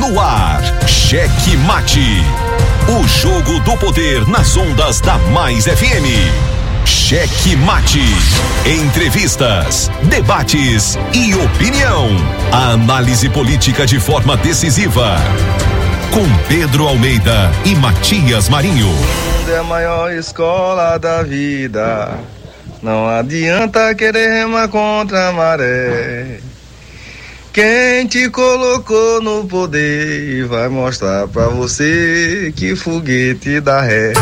no ar. Cheque Mate. O jogo do poder nas ondas da Mais FM. Cheque Mate. Entrevistas, debates e opinião. A análise política de forma decisiva. Com Pedro Almeida e Matias Marinho. É a maior escola da vida. Não adianta querer remar contra a maré. Quem te colocou no poder vai mostrar pra você que foguete dá ré.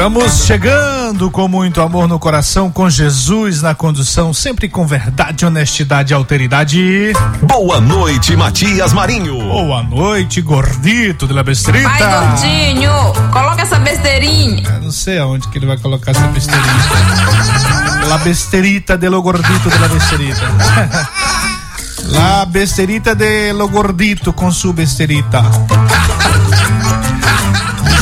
Estamos chegando com muito amor no coração, com Jesus na condução, sempre com verdade, honestidade e alteridade. Boa noite, Matias Marinho. Boa noite, gordito de la besterita. Vai, gordinho, coloca essa besteirinha. Eu não sei aonde que ele vai colocar essa besteirinha. la besterita de lo gordito de la besterita. La besterita de lo gordito com su besterita.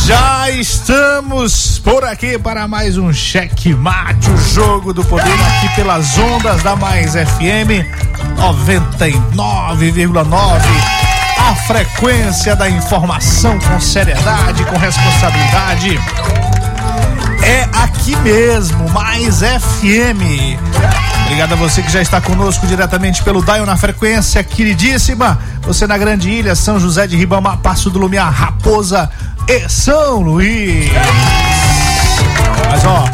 Já estamos por aqui para mais um Cheque Mate, o jogo do poder aqui pelas ondas da Mais FM 99,9. A frequência da informação com seriedade, com responsabilidade. É aqui mesmo, Mais FM. Obrigado a você que já está conosco diretamente pelo Dial na frequência queridíssima. Você na Grande Ilha, São José de Ribamar, Passo do Lumiar, Raposa e São Luís. Mas ó,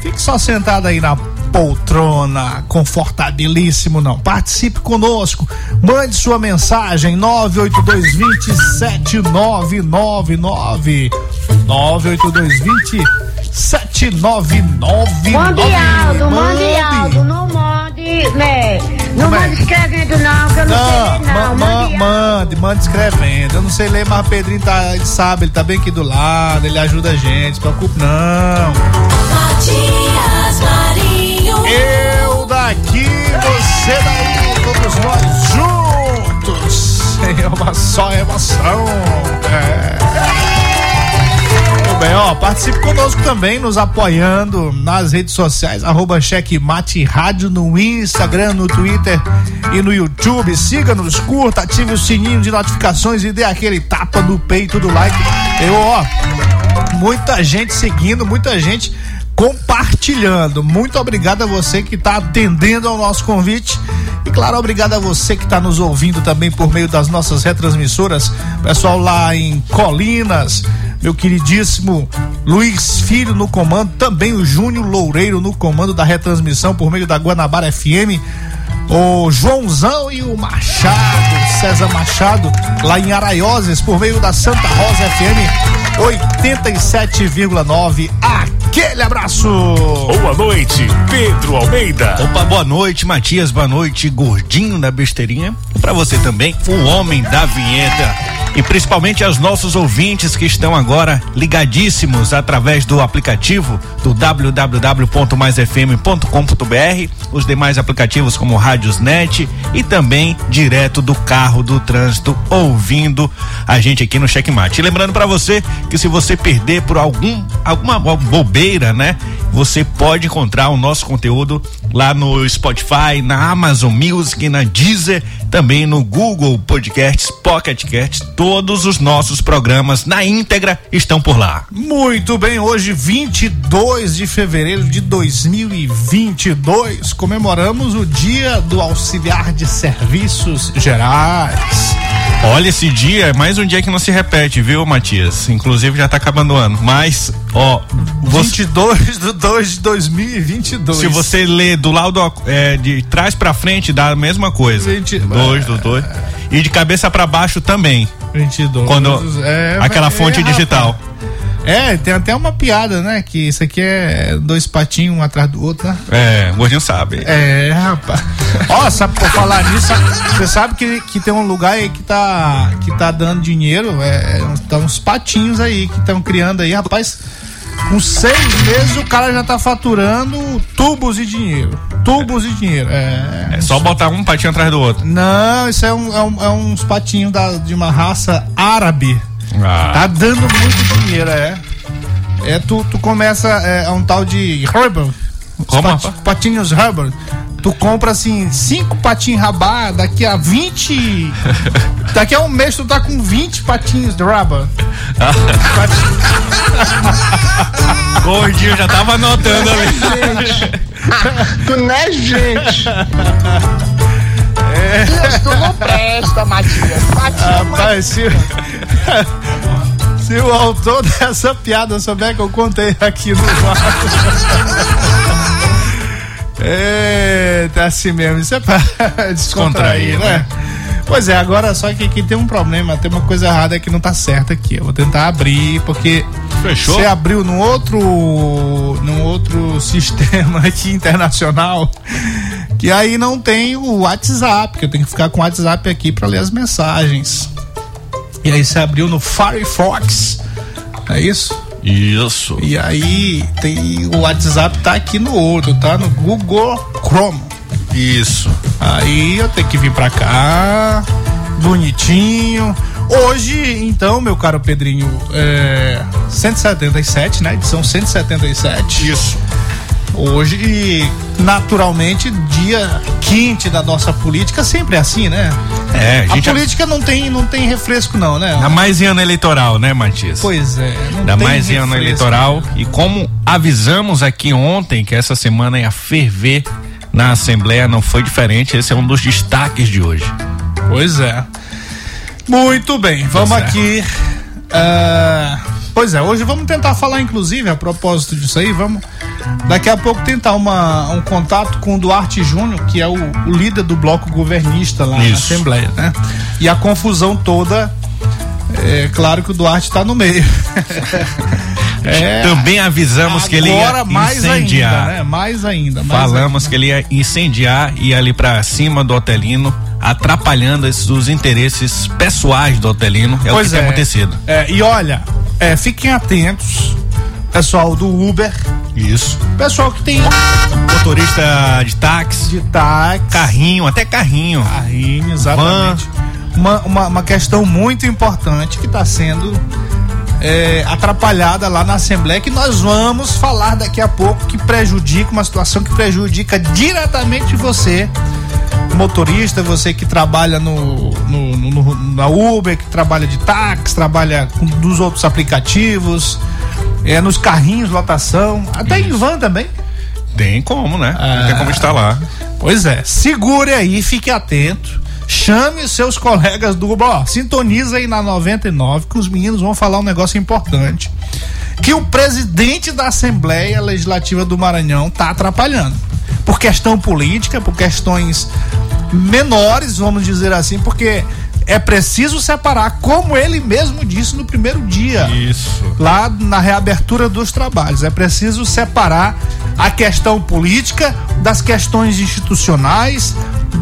fique só sentado aí na poltrona, confortabilíssimo não. Participe conosco, mande sua mensagem 982207999 98220 7999 Mande Aldo, mande Aldo, não mande, né? Não Como é? mande escrevendo não, que eu não, Não, sei ler, não. ma- ma- Mande mande, mande escrevendo. Eu não sei ler, mas o Pedrinho tá, ele sabe, ele tá bem aqui do lado, ele ajuda a gente, se preocupe não. Matias Marinho. Eu daqui, você daí, todos nós juntos. É uma só emoção. É. Bem, ó, participe conosco também, nos apoiando nas redes sociais, arroba Rádio no Instagram, no Twitter e no YouTube. Siga-nos, curta, ative o sininho de notificações e dê aquele tapa no peito do like. Eu, ó, muita gente seguindo, muita gente compartilhando. Muito obrigado a você que está atendendo ao nosso convite. E claro, obrigado a você que está nos ouvindo também por meio das nossas retransmissoras. Pessoal lá em Colinas, meu queridíssimo Luiz Filho no comando, também o Júnior Loureiro no comando da retransmissão por meio da Guanabara FM. O Joãozão e o Machado, César Machado, lá em Araioses, por meio da Santa Rosa FM 87,9. Aquele abraço! Boa noite, Pedro Almeida. Opa, boa noite, Matias, boa noite, gordinho da besteirinha. Pra você também, o homem da vinheta. E principalmente aos nossos ouvintes que estão agora ligadíssimos através do aplicativo do www.maisfm.com.br, os demais aplicativos como Rádiosnet e também direto do carro do trânsito ouvindo a gente aqui no Checkmate. E lembrando pra você que se você perder por algum alguma bobeira, né, você pode encontrar o nosso conteúdo lá no Spotify, na Amazon Music, na Deezer, também no Google Podcasts, Pocket Casts, todos os nossos programas na íntegra estão por lá. Muito bem, hoje 22 de fevereiro de 2022, comemoramos o Dia do Auxiliar de Serviços Gerais. Olha, esse dia é mais um dia que não se repete, viu, Matias? Inclusive já tá acabando o ano. Mas, ó, você, 22 de 2 de 2022. se você ler do lado é, de trás pra frente, dá a mesma coisa. 20 dois, do dois. E de cabeça pra baixo também. 22. Quando É, aquela é, fonte rapaz. É, tem até uma piada, né? Que isso aqui é dois patinhos um atrás do outro, né? É, o gordinho sabe. É, rapaz. Ó, sabe por falar nisso, você sabe que, que tem um lugar aí que tá, que tá dando dinheiro, é, tá uns patinhos aí que estão criando aí, rapaz. Com seis meses o cara já tá faturando tubos de dinheiro. Tubos de dinheiro. É. É só botar um patinho atrás do outro. Não, isso é, um, é, um- é uns patinhos da, de uma raça árabe. Ah. Tá dando muito dinheiro, é. É, tu, tu começa, é, é um tal de Herbal. Os Como, pati- rapaz? patinhos rubber. Tu compra assim, cinco patinhos rabá, daqui a 20. daqui a um mês tu tá com 20 patinhos de rubber. Gordinho já tava anotando ali. Tu não é gente. Deus, tu não presta, Matias. Matias, Rapaz, se, se o autor dessa piada souber que eu contei aqui no É, tá assim mesmo, isso é pra descontrair, né? né? Pois é, agora só que aqui tem um problema, tem uma coisa errada que não tá certa aqui. Eu vou tentar abrir, porque Fechou? você abriu num outro, num outro sistema aqui internacional, que aí não tem o WhatsApp, que eu tenho que ficar com o WhatsApp aqui para ler as mensagens. E aí você abriu no Firefox, é isso? Isso. E aí tem o WhatsApp tá aqui no outro, tá no Google Chrome. Isso. Aí eu tenho que vir pra cá, bonitinho. Hoje, então, meu caro Pedrinho, é 177, né? Edição 177. Isso. Hoje, naturalmente, dia quente da nossa política, sempre é assim, né? É, a A política não tem, não tem refresco, não, né? Ainda mais em ano eleitoral, né, Matias? Pois é. Ainda mais em ano eleitoral. E como avisamos aqui ontem que essa semana ia ferver na Assembleia, não foi diferente. Esse é um dos destaques de hoje. Pois é. Muito bem, vamos Pois é. aqui. ah, pois é, hoje vamos tentar falar, inclusive, a propósito disso aí, vamos daqui a pouco tentar uma, um contato com o Duarte Júnior, que é o, o líder do bloco governista lá na Isso. Assembleia, né? E a confusão toda, é claro que o Duarte está no meio. é, Também avisamos que ele ia mais incendiar. ainda, né? Mais ainda. mais Falamos que ele ia incendiar e ali pra cima do Otelino, atrapalhando esses, os interesses pessoais do Otelino. É o que tem acontecido. É, e olha, é, fiquem atentos, pessoal do Uber, Isso. pessoal que tem Motorista de táxi, de táxi, carrinho, até carrinho. carrinho, exatamente. Uma, uma, uma questão muito importante que está sendo é, atrapalhada lá na Assembleia, que nós vamos falar daqui a pouco, que prejudica, uma situação que prejudica diretamente você, motorista, você que trabalha no, no- no- na Uber, que trabalha de táxi, trabalha com dos outros aplicativos, é, nos carrinhos, lotação, até em van também. Tem como, né? Ah. Tem como estar lá. Pois é, segure aí, fique atento. Chame seus colegas do Uber, ó, sintoniza aí na 99 que os meninos vão falar um negócio importante. Que o presidente da Assembleia Legislativa do Maranhão tá atrapalhando. Por questão política, por questões menores, vamos dizer assim, porque é preciso separar, como ele mesmo disse no primeiro dia Isso. lá na reabertura dos trabalhos. É preciso separar a questão política das questões institucionais,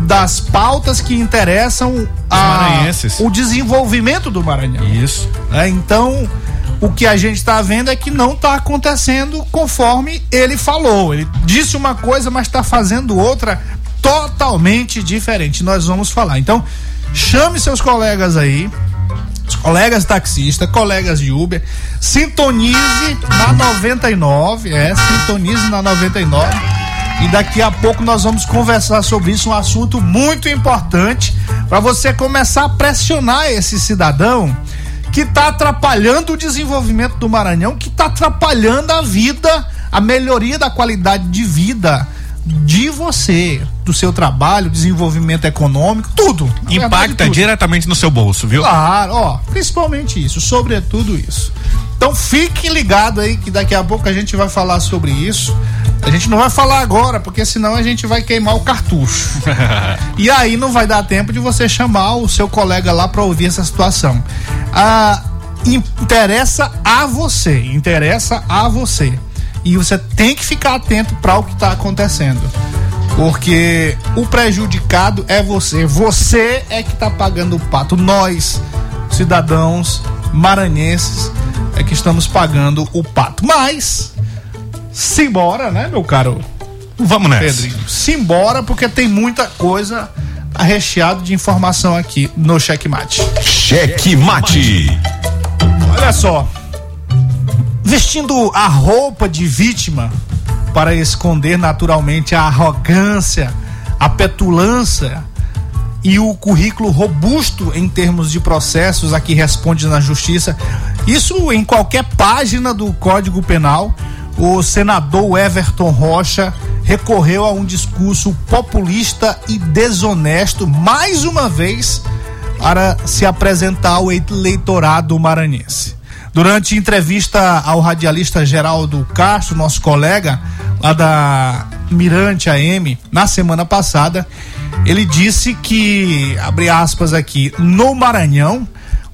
das pautas que interessam a, o desenvolvimento do Maranhão. Isso. né? Então, o que a gente está vendo é que não está acontecendo conforme ele falou. Ele disse uma coisa, mas está fazendo outra totalmente diferente. Nós vamos falar. Então, chame seus colegas aí, colegas taxistas, colegas de Uber, sintonize na 99, é, sintonize na 99. E daqui a pouco nós vamos conversar sobre isso, um assunto muito importante para você começar a pressionar esse cidadão que está atrapalhando o desenvolvimento do Maranhão, que está atrapalhando a vida, a melhoria da qualidade de vida de você, do seu trabalho, desenvolvimento econômico, tudo. Na verdade, Impacta tudo. diretamente no seu bolso, viu? Claro, ó, principalmente isso, sobretudo isso. Então fique ligado aí que daqui a pouco a gente vai falar sobre isso. A gente não vai falar agora, porque senão a gente vai queimar o cartucho. e aí não vai dar tempo de você chamar o seu colega lá para ouvir essa situação. Ah, interessa a você, interessa a você. E você tem que ficar atento para o que está acontecendo. Porque o prejudicado é você. Você é que está pagando o pato. Nós, cidadãos maranhenses, é que estamos pagando o pato. Mas, simbora, né, meu caro Vamos nessa. Pedrinho? Simbora, porque tem muita coisa recheado de informação aqui no Checkmate. Cheque Mate. Olha só. Vestindo a roupa de vítima, para esconder naturalmente a arrogância, a petulância e o currículo robusto em termos de processos a que responde na justiça. Isso em qualquer página do Código Penal. O senador Everton Rocha recorreu a um discurso populista e desonesto mais uma vez para se apresentar ao eleitorado maranhense. Durante entrevista ao radialista Geraldo Castro, nosso colega lá da Mirante AM, na semana passada, ele disse que, abre aspas aqui, no Maranhão,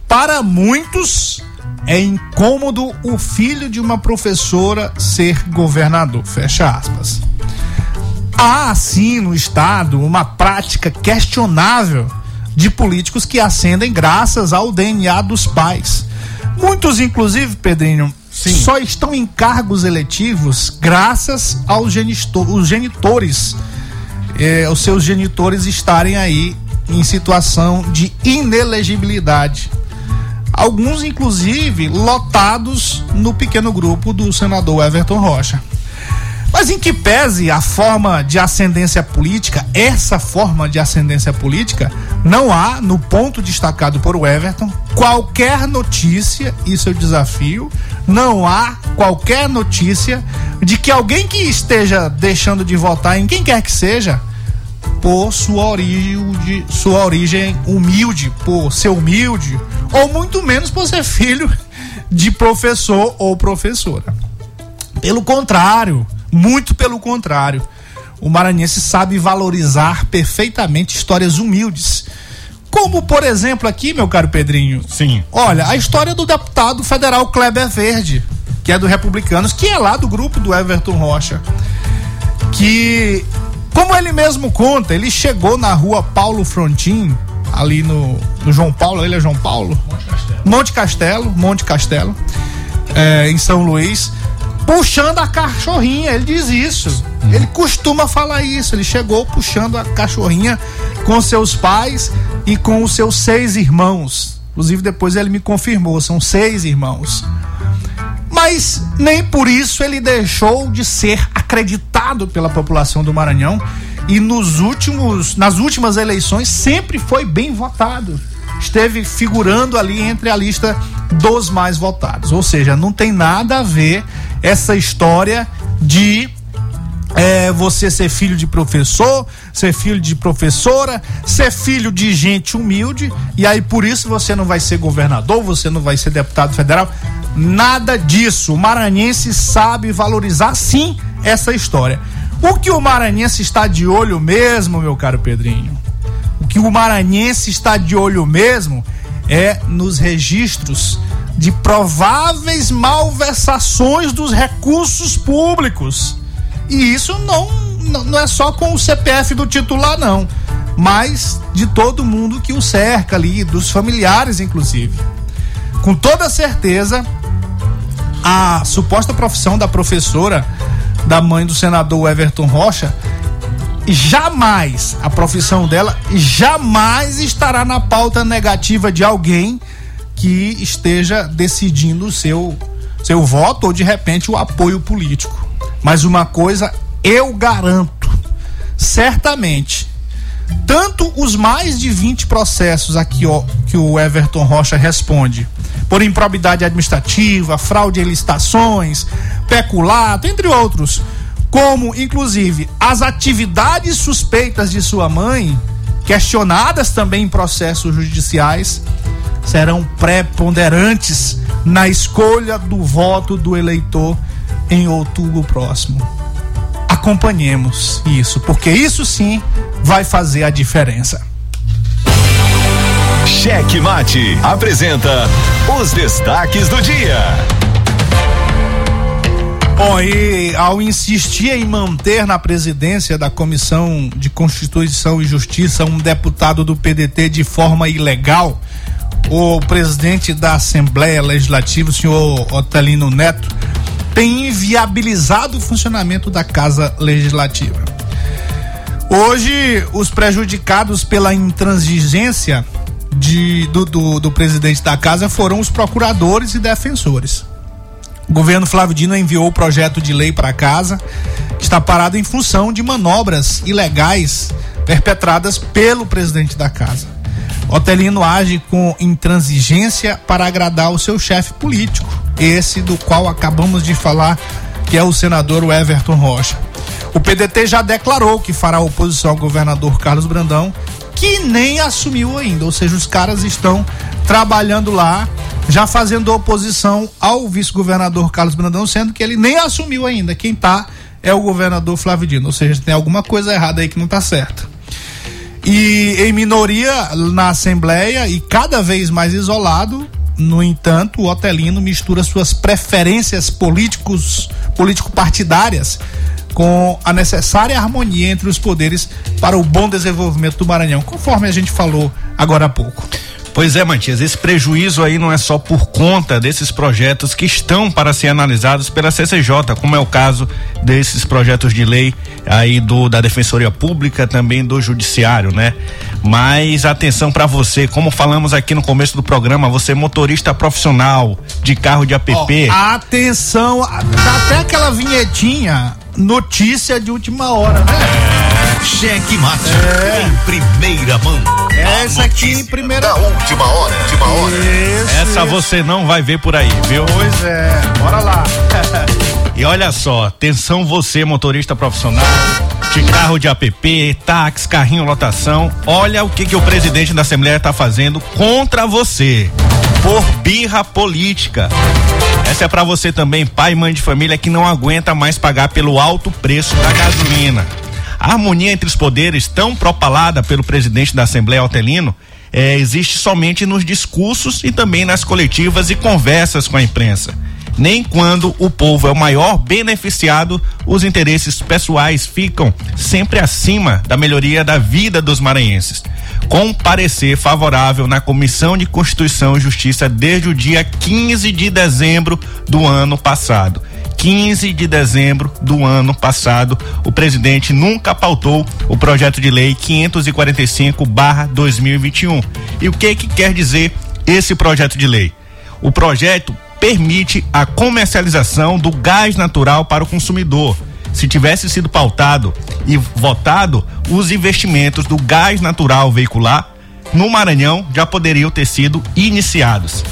para muitos é incômodo o filho de uma professora ser governador. Fecha aspas. Há, sim, no Estado, uma prática questionável de políticos que ascendem graças ao DNA dos pais. Muitos, inclusive, Pedrinho, Sim. só estão em cargos eletivos graças aos genitor, genitores, eh, os seus genitores estarem aí em situação de inelegibilidade. Alguns, inclusive, lotados no pequeno grupo do senador Everton Rocha. Mas em que pese a forma de ascendência política, essa forma de ascendência política, não há, no ponto destacado por Everton, qualquer notícia, isso é o desafio, não há qualquer notícia de que alguém que esteja deixando de votar em quem quer que seja, por sua origem, sua origem humilde, por ser humilde, ou muito menos por ser filho de professor ou professora. Pelo contrário, muito pelo contrário. O maranhense sabe valorizar perfeitamente histórias humildes. Como, por exemplo, aqui, meu caro Pedrinho. Sim. Olha, a história do deputado federal Kleber Verde, que é do Republicanos, que é lá do grupo do Everton Rocha. Que, como ele mesmo conta, ele chegou na rua Paulo Frontin, ali no, no João Paulo, ele é João Paulo? Monte Castelo. Monte Castelo, Monte Castelo, é, em São Luís puxando a cachorrinha, ele diz isso. Uhum. Ele costuma falar isso. Ele chegou puxando a cachorrinha com seus pais e com os seus seis irmãos. Inclusive, depois ele me confirmou: são seis irmãos. Mas nem por isso ele deixou de ser acreditado pela população do Maranhão e nos últimos, nas últimas eleições sempre foi bem votado. Esteve figurando ali entre a lista dos mais votados. Ou seja, não tem nada a ver essa história de é, você ser filho de professor, ser filho de professora, ser filho de gente humilde, e aí por isso você não vai ser governador, você não vai ser deputado federal. Nada disso. O maranhense sabe valorizar sim essa história. O que o maranhense está de olho mesmo, meu caro Pedrinho? O que o maranhense está de olho mesmo é nos registros de prováveis malversações dos recursos públicos. E isso não, não é só com o CPF do titular, não, mas de todo mundo que o cerca ali, dos familiares, inclusive. Com toda certeza, a suposta profissão da professora, da mãe do senador Everton Rocha, jamais, a profissão dela jamais estará na pauta negativa de alguém que esteja decidindo o seu, seu voto ou de repente o apoio político. Mas uma coisa eu garanto, certamente, tanto os mais de 20 processos aqui ó, que o Everton Rocha responde, por improbidade administrativa, fraude em licitações, peculato, entre outros, como inclusive as atividades suspeitas de sua mãe, questionadas também em processos judiciais, serão preponderantes na escolha do voto do eleitor em outubro próximo. Acompanhemos isso, porque isso sim vai fazer a diferença. Cheque Mate apresenta os destaques do dia. Bom, e ao insistir em manter na presidência da Comissão de Constituição e Justiça um deputado do PDT de forma ilegal, o presidente da Assembleia Legislativa, o senhor Otelino Neto, tem inviabilizado o funcionamento da Casa Legislativa. Hoje, os prejudicados pela intransigência de, do, do, do presidente da casa foram os procuradores e defensores. O governo Flávio Dino enviou o projeto de lei para casa, que está parado em função de manobras ilegais perpetradas pelo presidente da casa. Otelino age com intransigência para agradar o seu chefe político, esse do qual acabamos de falar, que é o senador Everton Rocha. O PDT já declarou que fará oposição ao governador Carlos Brandão, que nem assumiu ainda, ou seja, os caras estão trabalhando lá, já fazendo oposição ao vice-governador Carlos Brandão, sendo que ele nem assumiu ainda. Quem tá é o governador Flávio Dino, ou seja, tem alguma coisa errada aí que não tá certa. E em minoria na Assembleia e cada vez mais isolado, no entanto, o Otelino mistura suas preferências políticos, político-partidárias com a necessária harmonia entre os poderes para o bom desenvolvimento do Maranhão, conforme a gente falou agora há pouco. Pois é, Matias, esse prejuízo aí não é só por conta desses projetos que estão para ser analisados pela CCJ, como é o caso desses projetos de lei aí do da Defensoria Pública, também do Judiciário, né? Mas atenção para você, como falamos aqui no começo do programa, você é motorista profissional de carro de app. Oh, atenção, dá até aquela vinhetinha notícia de última hora, né? Cheque mate é. em primeira mão. Essa aqui em primeira da última hora, última hora. Isso, Essa isso. você não vai ver por aí, viu? Pois é, bora lá. e olha só, atenção você motorista profissional de carro de app, táxi, carrinho lotação, olha o que que o presidente da Assembleia está fazendo contra você por birra política. Essa é para você também, pai e mãe de família que não aguenta mais pagar pelo alto preço da gasolina. A harmonia entre os poderes, tão propalada pelo presidente da Assembleia Altelino, é, existe somente nos discursos e também nas coletivas e conversas com a imprensa. Nem quando o povo é o maior beneficiado, os interesses pessoais ficam sempre acima da melhoria da vida dos maranhenses com parecer favorável na Comissão de Constituição e Justiça desde o dia 15 de dezembro do ano passado. 15 de dezembro do ano passado, o presidente nunca pautou o projeto de lei 545/2021. E o que que quer dizer esse projeto de lei? O projeto permite a comercialização do gás natural para o consumidor se tivesse sido pautado e votado, os investimentos do gás natural veicular no Maranhão já poderiam ter sido iniciados.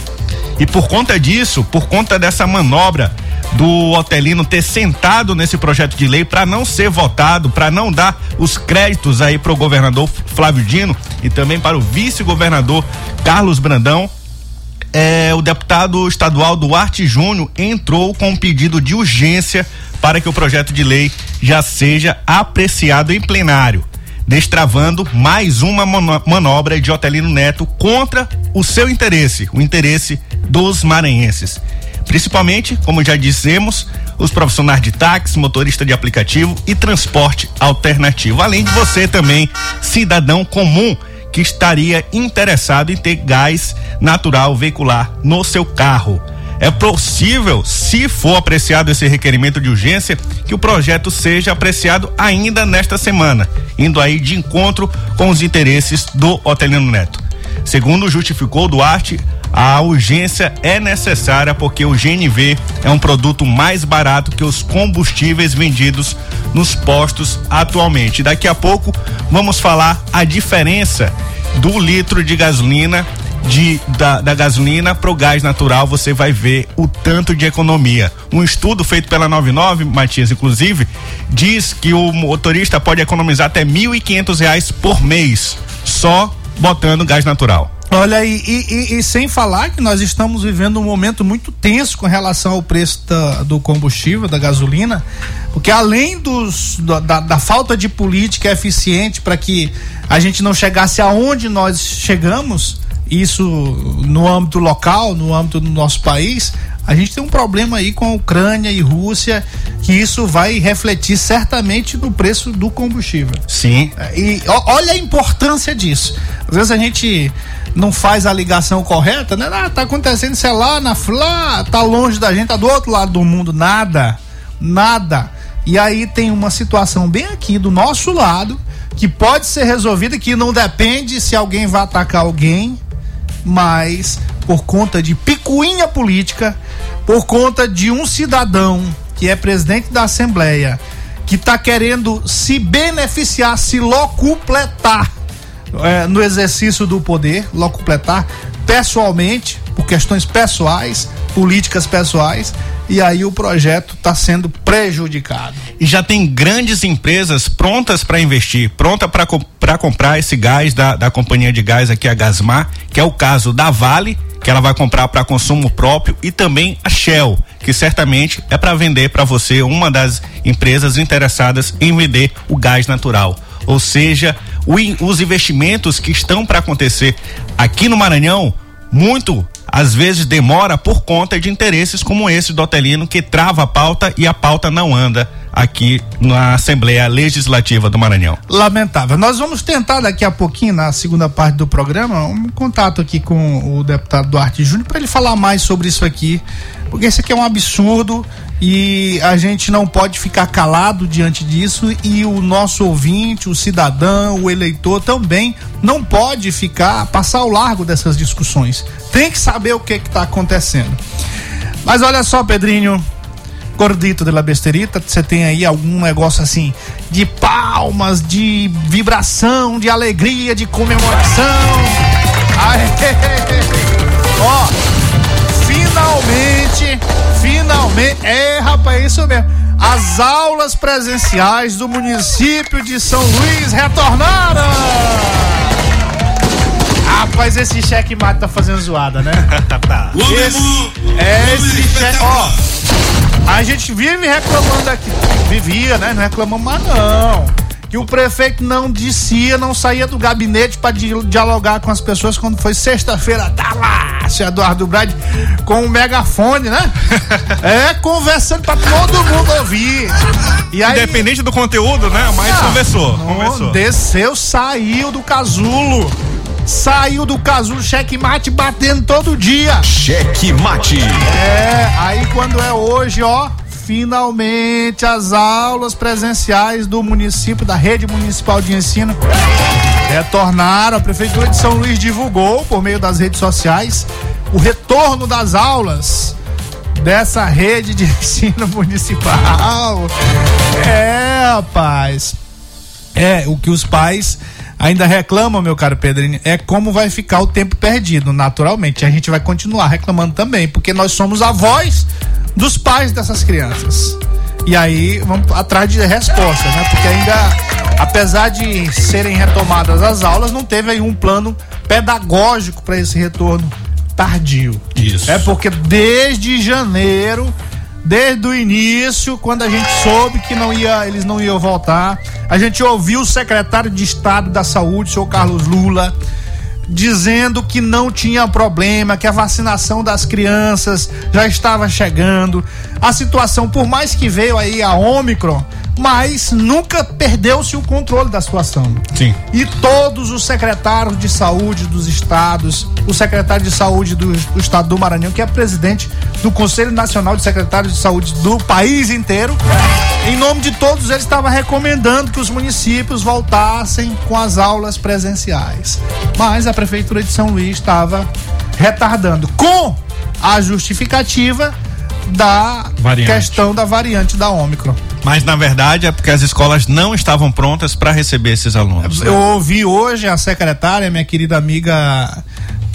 E por conta disso, por conta dessa manobra do Otelino ter sentado nesse projeto de lei para não ser votado, para não dar os créditos aí para o governador Flávio Dino e também para o vice-governador Carlos Brandão, é, o deputado estadual Duarte Júnior entrou com um pedido de urgência para que o projeto de lei já seja apreciado em plenário, destravando mais uma manobra de Otelino Neto contra o seu interesse, o interesse dos maranhenses. Principalmente, como já dissemos, os profissionais de táxi, motorista de aplicativo e transporte alternativo, além de você também, cidadão comum que estaria interessado em ter gás natural veicular no seu carro. É possível, se for apreciado esse requerimento de urgência, que o projeto seja apreciado ainda nesta semana, indo aí de encontro com os interesses do Otelino Neto. Segundo justificou Duarte, a urgência é necessária porque o GNV é um produto mais barato que os combustíveis vendidos nos postos atualmente. Daqui a pouco vamos falar a diferença do litro de gasolina de, da, da gasolina para o gás natural, você vai ver o tanto de economia. Um estudo feito pela 99, Matias, inclusive, diz que o motorista pode economizar até R$ reais por mês só botando gás natural. Olha, e, e, e, sem falar que nós estamos vivendo um momento muito tenso com relação ao preço da, do combustível, da gasolina, porque além dos, da, da falta de política eficiente para que a gente não chegasse aonde nós chegamos, isso no âmbito local, no âmbito do nosso país, a gente tem um problema aí com a Ucrânia e Rússia, que isso vai refletir certamente no preço do combustível. Sim. E olha a importância disso. Às vezes a gente não faz a ligação correta, né? Ah, tá acontecendo, sei lá, na lá, tá longe da gente, tá do outro lado do mundo, nada. Nada. E aí tem uma situação bem aqui do nosso lado que pode ser resolvida, que não depende se alguém vai atacar alguém, mas por conta de picuinha política, por conta de um cidadão que é presidente da Assembleia que está querendo se beneficiar, se locupletar é, no exercício do poder, locupletar pessoalmente, por questões pessoais, políticas pessoais, e aí o projeto está sendo prejudicado. E já tem grandes empresas prontas para investir, pronta para co comprar esse gás da, da companhia de gás aqui, a Gasmar, que é o caso da Vale, que ela vai comprar para consumo próprio, e também a Shell, que certamente é para vender para você uma das empresas interessadas em vender o gás natural. Ou seja, os investimentos que estão para acontecer aqui no Maranhão, muito às vezes demora por conta de interesses como esse do Otelino que trava a pauta e a pauta não anda aqui na Assembleia Legislativa do Maranhão. Lamentável. Nós vamos tentar daqui a pouquinho, na segunda parte do programa, um contato aqui com o deputado Duarte Júnior para ele falar mais sobre isso aqui, porque isso aqui é um absurdo e a gente não pode ficar calado diante disso e o nosso ouvinte, o cidadão, o eleitor também não pode ficar passar ao largo dessas discussões. Tem que saber o que está acontecendo. Mas olha só, Pedrinho, gordito de la besterita, você tem aí algum negócio assim de palmas, de vibração, de alegria, de comemoração. Aê! Ó, finalmente, finalmente, é rapaz, é isso mesmo. As aulas presenciais do município de São Luís retornaram. Rapaz, esse cheque mate tá fazendo zoada, né? tá. Esse, é esse cheque, ó. A gente vive reclamando aqui. Vivia, né? Não reclamamos mais, não. Que o prefeito não descia, não saía do gabinete para dialogar com as pessoas quando foi sexta-feira. Tá lá, seu Eduardo Brade, com o megafone, né? é, conversando para todo mundo ouvir. E aí, Independente do conteúdo, né? Mas ah, conversou, conversou. Desceu, saiu do casulo saiu do casulo checkmate batendo todo dia. Checkmate. É, aí quando é hoje, ó, finalmente as aulas presenciais do município, da rede municipal de ensino, retornaram. A Prefeitura de São Luís divulgou por meio das redes sociais o retorno das aulas dessa rede de ensino municipal. É, rapaz. É, o que os pais ainda reclamam, meu caro Pedrinho, é como vai ficar o tempo perdido, naturalmente. A gente vai continuar reclamando também, porque nós somos a voz dos pais dessas crianças. E aí vamos atrás de respostas, né? Porque ainda, apesar de serem retomadas as aulas, não teve aí um plano pedagógico para esse retorno tardio. Isso. É porque desde janeiro desde o início, quando a gente soube que não ia, eles não iam voltar, a gente ouviu o secretário de Estado da Saúde, o senhor Carlos Lula, dizendo que não tinha problema, que a vacinação das crianças já estava chegando. A situação, por mais que veio aí a Ômicron, mas nunca perdeu-se o controle da situação. Sim. E todos os secretários de saúde dos estados, o secretário de saúde do, do estado do Maranhão, que é presidente do Conselho Nacional de Secretários de Saúde do país inteiro, em nome de todos eles estava recomendando que os municípios voltassem com as aulas presenciais. Mas a prefeitura de São Luís estava retardando com a justificativa da variante. questão da variante da Ômicron. Mas na verdade é porque as escolas não estavam prontas para receber esses alunos. Eu ouvi hoje a secretária, minha querida amiga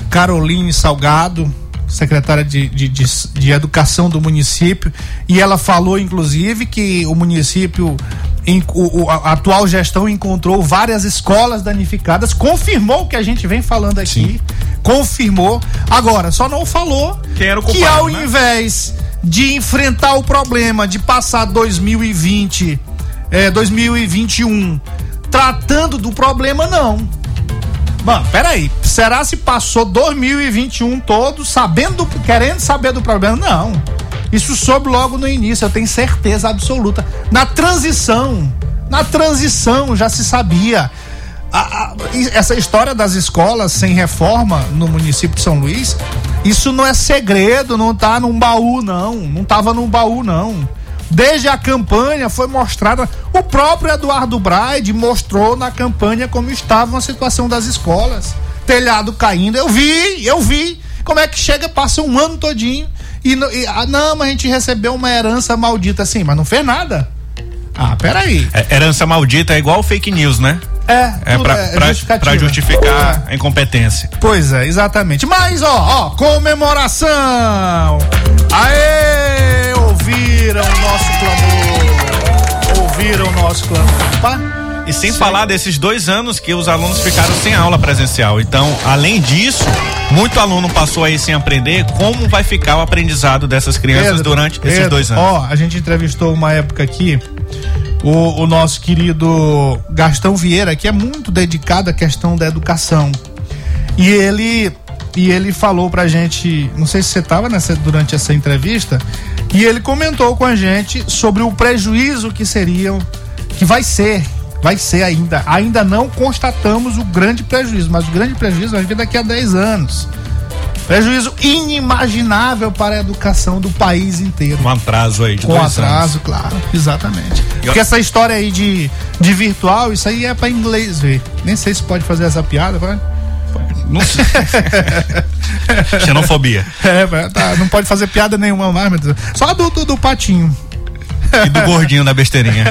Caroline Salgado, secretária de, de, de, de, Educação do município, e ela falou, inclusive, que o município, em, o, a atual gestão encontrou várias escolas danificadas, confirmou o que a gente vem falando aqui, Sim. confirmou. Agora, só não falou que, culpado, que ao né? invés de enfrentar o problema de passar 2020, é, 2021 tratando do problema, não. Mano, peraí. Será se passou 2021 todo sabendo, querendo saber do problema? Não. Isso soube logo no início, eu tenho certeza absoluta. Na transição, na transição já se sabia. A, a, essa história das escolas sem reforma no município de São Luís, isso não é segredo, não tá num baú, não. Não tava num baú, não. Desde a campanha foi mostrada. O próprio Eduardo Braide mostrou na campanha como estava a situação das escolas. Telhado caindo. Eu vi, eu vi. Como é que chega, passa um ano todinho E, e, ah, não, mas a gente recebeu uma herança maldita assim, mas não fez nada. Ah, peraí. É, herança maldita é igual fake news, né? É, É pra, é pra- justificativa. pra justificar a incompetência. Pois é, exatamente. Mas, ó, ó, comemoração! Aê! Ouviram o nosso clamor! Ouviram o nosso clamor. Pá. E sem falar desses dois anos que os alunos ficaram sem aula presencial. Então, além disso, muito aluno passou aí sem aprender como vai ficar o aprendizado dessas crianças Pedro, durante esses Pedro, dois anos. Ó, a gente entrevistou uma época aqui o, o nosso querido Gastão Vieira, que é muito dedicado à questão da educação. E ele e ele falou pra gente, não sei se você tava nessa durante essa entrevista, e ele comentou com a gente sobre o prejuízo que seriam que vai ser Vai ser ainda. Ainda não constatamos o grande prejuízo, mas o grande prejuízo vai vir daqui a 10 anos. Prejuízo inimaginável para a educação do país inteiro. Um atraso aí de Com atraso, claro, exatamente. Porque essa história aí de, de virtual, isso aí é para inglês ver. Nem sei se pode fazer essa piada, vai. anos. Não sei. Xenofobia. É, tá, não pode fazer piada nenhuma mais, meu Deus. Só do, do, do patinho. E do gordinho da besteirinha.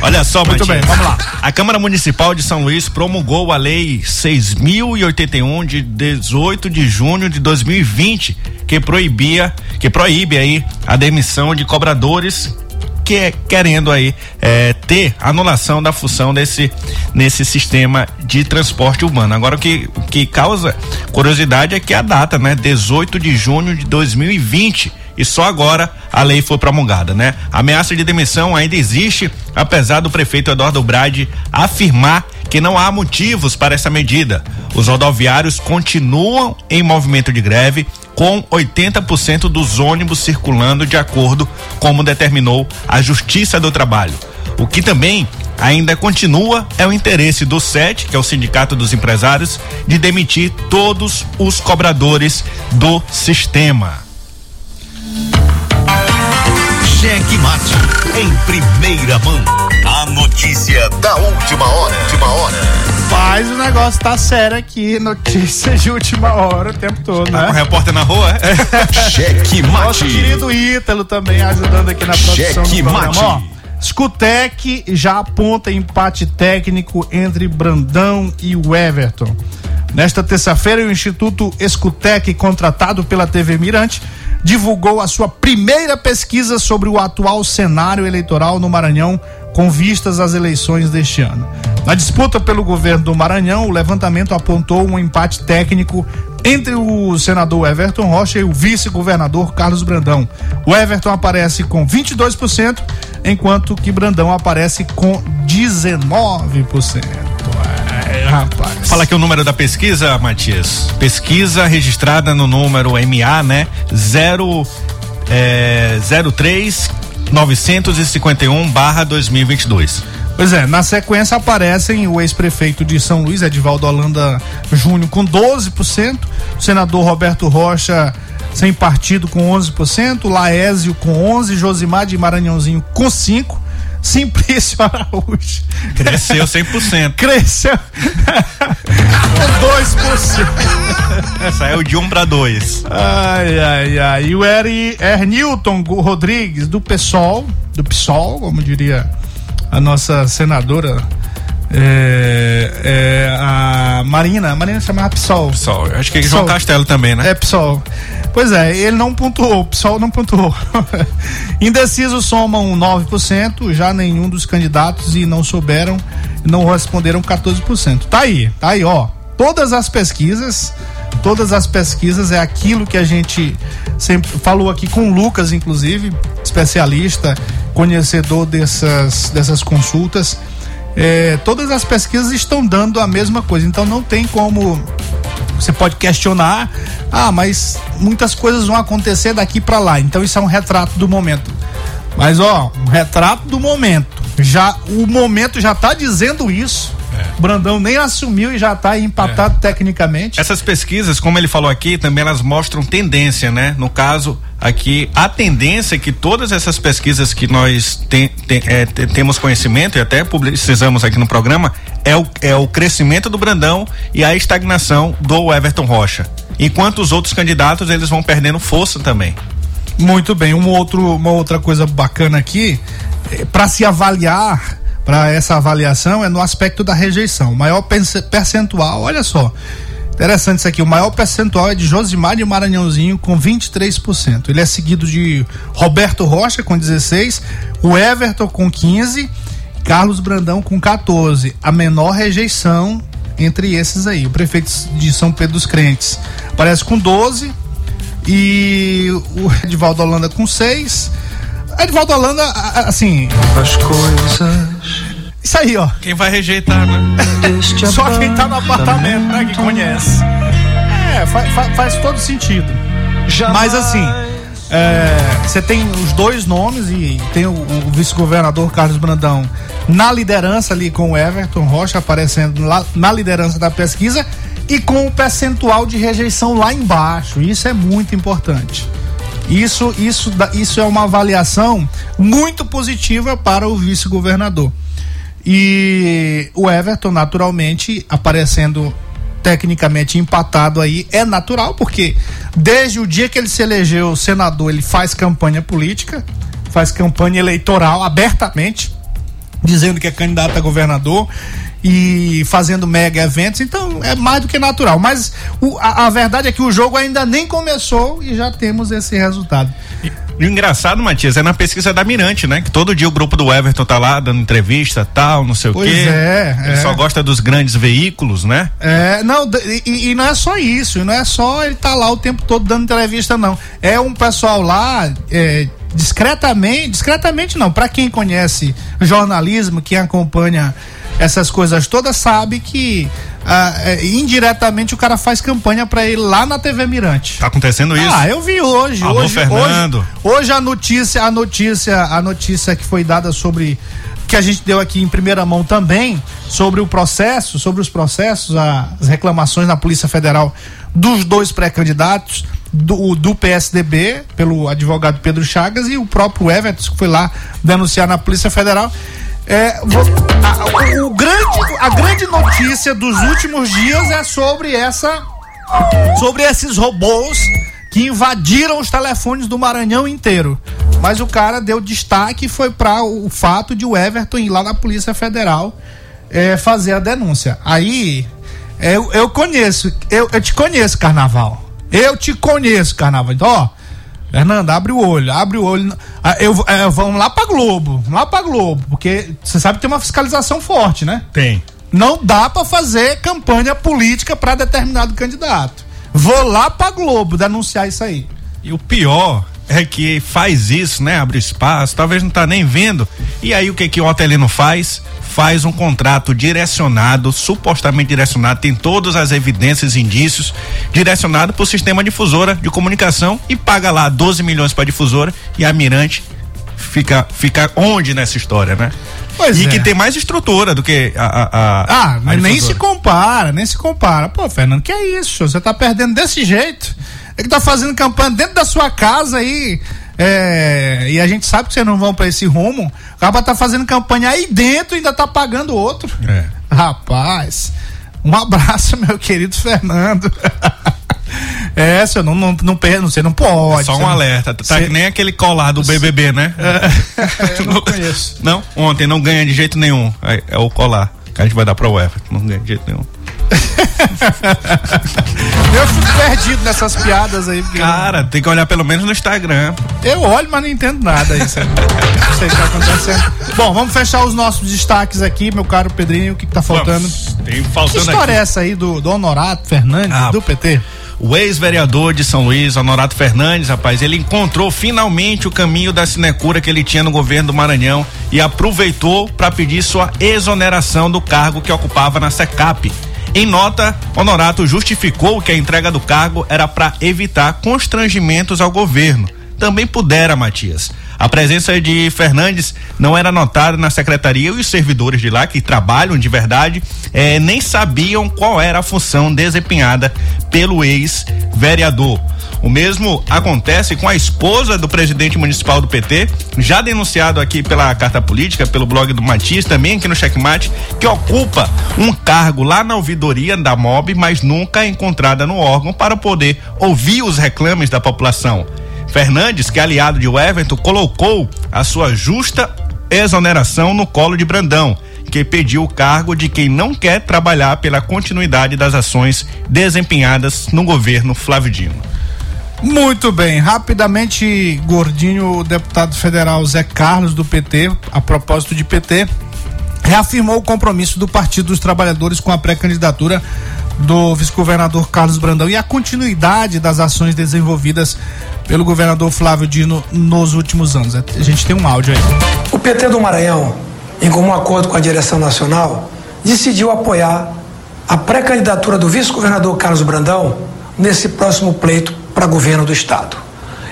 Olha só, Muito bem, vamos lá. A Câmara Municipal de São Luís promulgou a Lei 6.081 de 18 de junho de 2020, que proibia, que proíbe aí a demissão de cobradores que é querendo aí é, ter anulação da função desse nesse sistema de transporte urbano. Agora o que o que causa curiosidade é que a data, né, 18 de junho de 2020 e só agora a lei foi promulgada, né? A ameaça de demissão ainda existe, apesar do prefeito Eduardo Brade afirmar que não há motivos para essa medida. Os rodoviários continuam em movimento de greve, com 80% dos ônibus circulando de acordo como determinou a Justiça do Trabalho. O que também ainda continua é o interesse do SET, que é o Sindicato dos Empresários, de demitir todos os cobradores do sistema. Cheque Mate em primeira mão. A notícia da última hora. Última hora. Mas o negócio tá sério aqui, notícias de última hora o tempo todo, Tá com o né? repórter na rua, é? Cheque Nosso Mate. querido Ítalo também ajudando aqui na produção Cheque mate. Ó, Scutec já aponta empate técnico entre Brandão e o Everton. Nesta terça-feira, o Instituto Escutec, contratado pela TV Mirante, divulgou a sua primeira pesquisa sobre o atual cenário eleitoral no Maranhão com vistas às eleições deste ano. Na disputa pelo governo do Maranhão, o levantamento apontou um empate técnico entre o senador Everton Rocha e o vice-governador Carlos Brandão. O Everton aparece com 22%, enquanto que Brandão aparece com 19%. Rapaz. Fala aqui o número da pesquisa, Matias. Pesquisa registrada no número MA, né? 0 é, 03 951 barra 2022. Pois é, na sequência aparecem o ex-prefeito de São Luís, Edivaldo Holanda Júnior, com 12%, o senador Roberto Rocha sem partido com 11%, Laésio com 11%, Josimar de Maranhãozinho com 5%, Simplício Araújo Cresceu 100%. cresceu com 2%. Saiu de 1 um para 2. Ai, ai, ai. E o Eri Ernilton Gu- Rodrigues, do PSOL, do PSOL, como diria a nossa senadora, é, é, a Marina, a Marina chamava PSOL. Eu acho que Pessoal. João Castelo também, né? É, PSOL. Pois é, ele não pontuou, o PSOL não pontuou. Indeciso somam 9%, já nenhum dos candidatos e não souberam, não responderam 14%. Tá aí, tá aí, ó. Todas as pesquisas, todas as pesquisas é aquilo que a gente sempre falou aqui com o Lucas, inclusive, especialista, conhecedor dessas, dessas consultas. É, todas as pesquisas estão dando a mesma coisa, então não tem como você pode questionar, ah, mas muitas coisas vão acontecer daqui para lá. Então isso é um retrato do momento. Mas ó, um retrato do momento. Já o momento já tá dizendo isso. O Brandão nem assumiu e já tá empatado tecnicamente. Essas pesquisas, como ele falou aqui, também elas mostram tendência, né? No caso, aqui, a tendência é que todas essas pesquisas que nós tem, tem, é, te- temos conhecimento e até publicizamos aqui no programa é o, é o crescimento do Brandão e a estagnação do Everton Rocha. Enquanto os outros candidatos, eles vão perdendo força também. Muito bem, um outro, uma outra coisa bacana aqui, para se avaliar, para essa avaliação, é no aspecto da rejeição. O maior perce- percentual, olha só, interessante isso aqui, o maior percentual é de Josimar de Maranhãozinho com 23%. Ele é seguido de Roberto Rocha com 16%, o Everton com 15%, Carlos Brandão com 14%. A menor rejeição entre esses aí, o prefeito de São Pedro dos Crentes aparece com 12%, e o Edvaldo Holanda com seis. Edvaldo Holanda, assim. As coisas Isso aí, ó. Quem vai rejeitar, né? Só quem tá no apartamento, né? Que conhece. É, fa- fa- faz todo sentido. Mas assim, é, você tem os dois nomes e tem o, o vice-governador Carlos Brandão na liderança ali com o Everton Rocha aparecendo lá na liderança da pesquisa e com o percentual de rejeição lá embaixo. Isso é muito importante. Isso, isso, isso é uma avaliação muito positiva para o vice-governador. E o Everton, naturalmente, aparecendo tecnicamente empatado aí, é natural, porque desde o dia que ele se elegeu senador, ele faz campanha política, faz campanha eleitoral abertamente, dizendo que é candidato a governador e fazendo mega eventos, então é mais do que natural. Mas o- a, a verdade é que o jogo ainda nem começou e já temos esse resultado. E o engraçado, Matias, é na pesquisa da Mirante, né? Que todo dia o grupo do Everton tá lá dando entrevista, tal, não sei Pois o quê. é, Ele é. só gosta dos grandes veículos, né? É, não, e, e não é só isso, não é só ele tá lá o tempo todo dando entrevista, não. É um pessoal lá, é, discretamente, discretamente não, para quem conhece jornalismo, quem acompanha essas coisas todas, sabe que ah, é, indiretamente o cara faz campanha para ele lá na TV Mirante. Tá acontecendo isso. Ah, eu vi hoje. Alô, hoje, Fernando. Hoje, hoje a notícia, a notícia, a notícia que foi dada sobre que a gente deu aqui em primeira mão também sobre o processo, sobre os processos, as reclamações na Polícia Federal dos dois pré-candidatos do, do PSDB pelo advogado Pedro Chagas e o próprio Everton que foi lá denunciar na Polícia Federal. É, a, o grande, a grande notícia dos últimos dias é sobre essa sobre esses robôs que invadiram os telefones do Maranhão inteiro. Mas o cara deu destaque foi para o fato de o Everton ir lá na Polícia Federal eh, fazer a denúncia. Aí é, eu, eu conheço, eu, eu te conheço, Carnaval. Eu te conheço, Carnaval. Então, ó, Fernando, abre o olho, abre o olho. Ah, Eu, eh, vamos lá pra Globo, vamos lá pra Globo, porque você sabe que tem uma fiscalização forte, né? Tem. Não dá pra fazer campanha política pra determinado candidato. Vou lá pra Globo denunciar isso aí. E o pior é que faz isso, né? Abre espaço, talvez não tá nem vendo. E aí o que que o Otelino faz? Faz um contrato direcionado, supostamente direcionado, tem todas as evidências e indícios, direcionado pro sistema difusora de comunicação e paga lá 12 milhões pra difusora e a Mirante fica fica onde nessa história, né? Pois e é. que tem mais estrutura do que a, a, a Ah, a mas nem se compara, nem se compara. Pô, Fernando, que é isso? Você tá perdendo desse jeito. É que tá fazendo campanha dentro da sua casa aí. é, e a gente sabe que vocês não vão pra esse rumo. O cara tá fazendo campanha aí dentro e ainda tá pagando outro. É. Rapaz, um abraço, meu querido Fernando. É, você não, não, não, você não pode. Só você um não- alerta, tá Cê- que nem aquele colar do BBB, né? eu não conheço. Não, ontem não ganha de jeito nenhum. É, é o colar que a gente vai dar pro Everton. Não ganha de jeito nenhum. Eu fico perdido nessas piadas aí. Cara, tem que olhar pelo menos no Instagram. Eu olho, mas não entendo nada isso. aí. Não sei o que tá acontecendo. Bom, vamos fechar os nossos destaques aqui, meu caro Pedrinho. O que, que tá faltando? Vamos. Tem Que faltando história é aqui. essa aí do, do Honorato Fernandes, Ah, do PT? O ex-vereador de São Luís, Honorato Fernandes, rapaz, ele encontrou finalmente o caminho da sinecura que ele tinha no governo do Maranhão e aproveitou para pedir sua exoneração do cargo que ocupava na SECAP. Em nota, Honorato justificou que a entrega do cargo era para evitar constrangimentos ao governo. Também pudera, Matias. A presença de Fernandes não era notada na secretaria e os servidores de lá que trabalham de verdade eh, nem sabiam qual era a função desempenhada pelo ex-vereador. O mesmo acontece com a esposa do presidente municipal do PT, já denunciado aqui pela carta política, pelo blog do Matias, também aqui no Checkmate, que ocupa um cargo lá na ouvidoria da MOB, mas nunca é encontrada no órgão para poder ouvir os reclames da população. Fernandes, que é aliado de Everton, colocou a sua justa exoneração no colo de Brandão, que pediu o cargo de quem não quer trabalhar pela continuidade das ações desempenhadas no governo Flávio Dino. Muito bem, rapidamente, Gordinho, o deputado federal Zé Carlos do PT, a propósito de PT, reafirmou o compromisso do Partido dos Trabalhadores com a pré-candidatura do vice-governador Carlos Brandão e a continuidade das ações desenvolvidas pelo governador Flávio Dino nos últimos anos. A gente tem um áudio aí. O PT do Maranhão, em comum acordo com a direção nacional, decidiu apoiar a pré-candidatura do vice-governador Carlos Brandão nesse próximo pleito para governo do estado.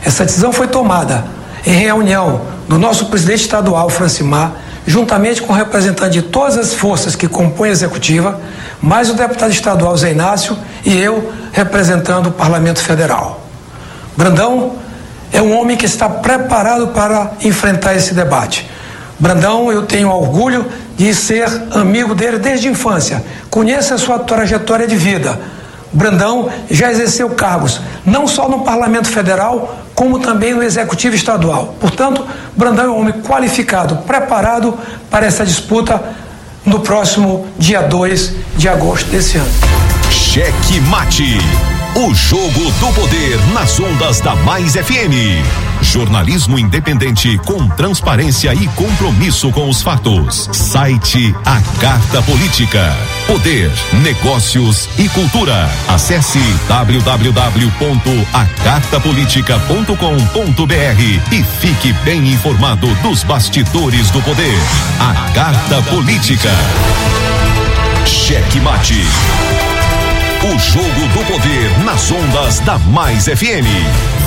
Essa decisão foi tomada em reunião do nosso presidente estadual, Francimar, juntamente com o representante de todas as forças que compõem a executiva, mais o deputado estadual Zé Inácio e eu representando o Parlamento Federal. Brandão é um homem que está preparado para enfrentar esse debate. Brandão, eu tenho orgulho de ser amigo dele desde a infância. Conheço a sua trajetória de vida. Brandão já exerceu cargos não só no Parlamento Federal, como também no Executivo Estadual. Portanto, Brandão é um homem qualificado, preparado para essa disputa no próximo dia 2 de agosto desse ano. Cheque Mate. O jogo do poder nas ondas da Mais FM. Jornalismo independente com transparência e compromisso com os fatos. Site A Carta Política. Poder, negócios e cultura. Acesse www.acartapolitica.com.br e fique bem informado dos bastidores do poder. A Carta Política. Cheque Mate. O jogo do poder nas ondas da Mais FM.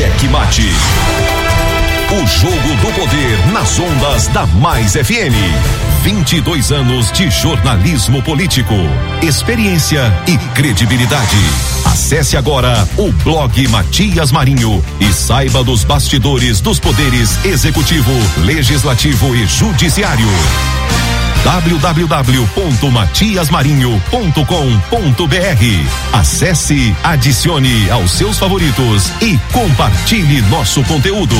Cheque Mate. O jogo do poder nas ondas da Mais FM. 22 anos de jornalismo político, experiência e credibilidade. Acesse agora o blog Matias Marinho e saiba dos bastidores dos poderes executivo, legislativo e judiciário www.matiasmarinho.com.br. Acesse, adicione aos seus favoritos e compartilhe nosso conteúdo.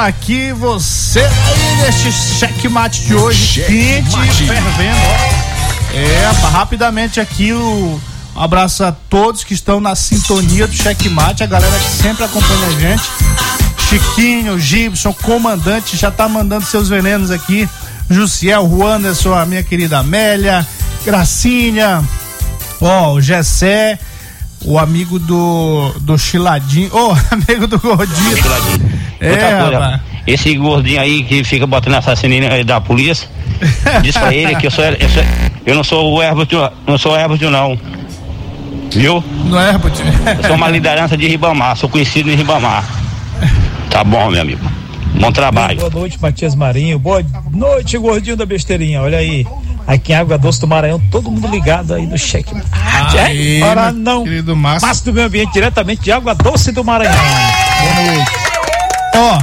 Eu daqui, você aí neste checkmate de hoje, quente, Checkmate. fervendo. ó. É, rapidamente aqui o um abraço a todos que estão na sintonia do checkmate, a galera que sempre acompanha a gente. Chiquinho, Gibson, comandante, já tá mandando seus venenos aqui. Jussiel, Juanderson, a minha querida Amélia, Gracinha, ó, o Gessé, o amigo do, do Chiladinho, ô, amigo do Gordinho. É, Outra coisa, rapaz. esse gordinho aí que fica botando assassino aí da polícia, diz pra ele que eu sou, eu, sou- eu não sou o árbitro, não sou árbitro não. Viu? Não é, Putinho? Eu sou uma liderança de Ribamar, sou conhecido em Ribamar. Tá bom, meu amigo. Bom trabalho. Boa noite, Matias Marinho. Boa noite, gordinho da besteirinha. Olha aí. Aqui em Água Doce do Maranhão, todo mundo ligado aí no cheque. Aí, Para meu não. querido Márcio. Márcio do Meio Ambiente, diretamente de Água Doce do Maranhão. Boa noite. Ó,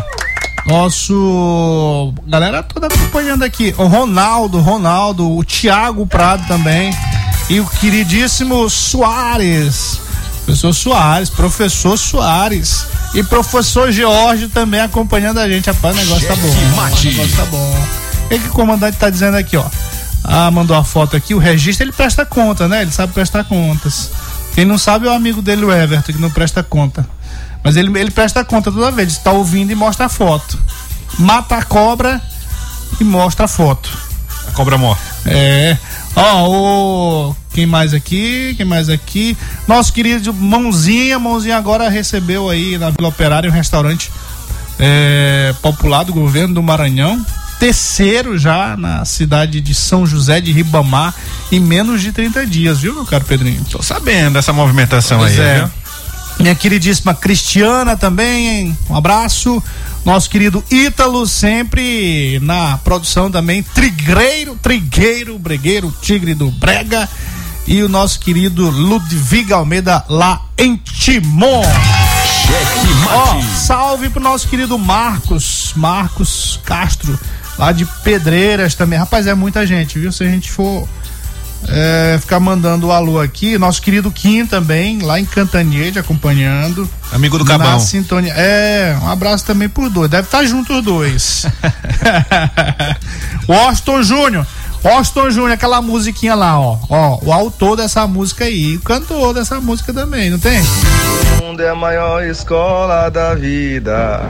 nosso. Galera toda acompanhando aqui. O Ronaldo, Ronaldo, o Thiago Prado também. E o queridíssimo Soares. Professor Soares, professor Soares. E professor George também acompanhando a gente. Rapaz, o negócio tá bom. Mate. O negócio tá bom. O que, que o comandante tá dizendo aqui, ó? Ah, mandou a foto aqui. O registro ele presta conta, né? Ele sabe prestar contas. Quem não sabe é o amigo dele, o Everton, que não presta conta. Mas ele, ele presta conta toda vez. Está ouvindo e mostra a foto. Mata a cobra e mostra a foto. A cobra morta. É. Ó, o. Quem mais aqui? Quem mais aqui? Nosso querido Mãozinha. Mãozinha agora recebeu aí na Vila Operária um restaurante é, popular do governo do Maranhão. Terceiro já na cidade de São José de Ribamar em menos de 30 dias, viu, meu caro Pedrinho? Tô sabendo dessa movimentação Pois aí, é. viu? Minha queridíssima Cristiana também, um abraço. Nosso querido Ítalo, sempre na produção também. Trigueiro, Trigueiro, Bregueiro, Tigre do Brega. E o nosso querido Ludwig Almeida lá em Timon. Cheque Ó, mate. salve pro nosso querido Marcos, Marcos Castro, lá de Pedreiras também. Rapaz, é muita gente, viu? Se a gente for é, ficar mandando o alô aqui, nosso querido Kim também, lá em Cantanhede, acompanhando. Amigo do Na Cabão. sintonia. É, um abraço também por dois. Deve estar junto os dois. Washington Júnior. Washington Júnior, aquela musiquinha lá, ó. Ó, o autor dessa música aí, o cantor dessa música também, não tem? O mundo é a maior escola da vida.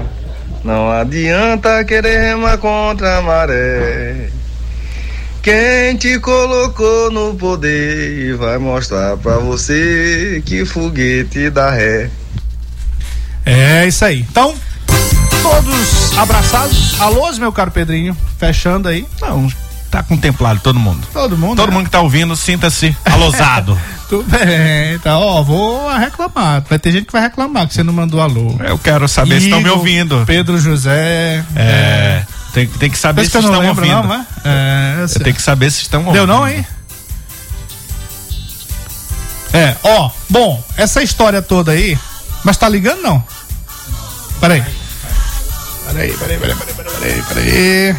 Não adianta querer remar contra a maré. Quem te colocou no poder vai mostrar pra você que foguete dá ré. É isso aí. Então, todos abraçados. Alôs, meu caro Pedrinho. Fechando aí. Não, tá contemplado todo mundo. Todo mundo. Todo né? mundo que tá ouvindo, sinta-se alosado. Tudo bem. Tá, ó, vou reclamar. Vai ter gente que vai reclamar que você não mandou alô. Eu quero saber se estão me ouvindo. Pedro José. É. Tem, tem que saber Pensa se que estão lembro, ouvindo. não, né? É, eu que saber se estão ouvindo. Deu não, hein? É, ó, bom, essa história toda aí. Mas tá ligando não? Peraí. Peraí, peraí, peraí, peraí, peraí, peraí, peraí.